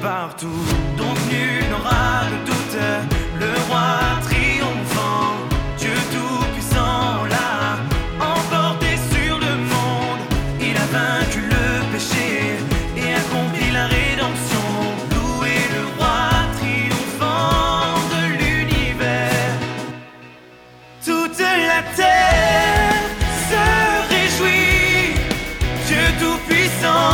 partout. Donc nul n'aura de doute, le roi triomphant, Dieu tout-puissant l'a emporté sur le monde. Il a vaincu le péché et accompli la rédemption. Louez le roi triomphant de l'univers. Toute la terre se réjouit, Dieu tout-puissant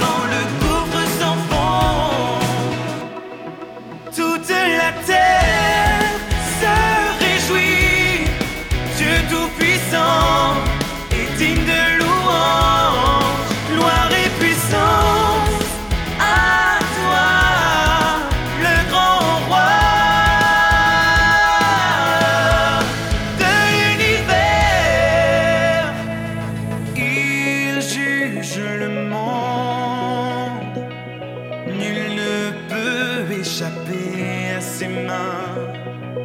dans le gouffre sans fond. Toute la terre échapper à ses mains.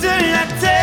de la terre.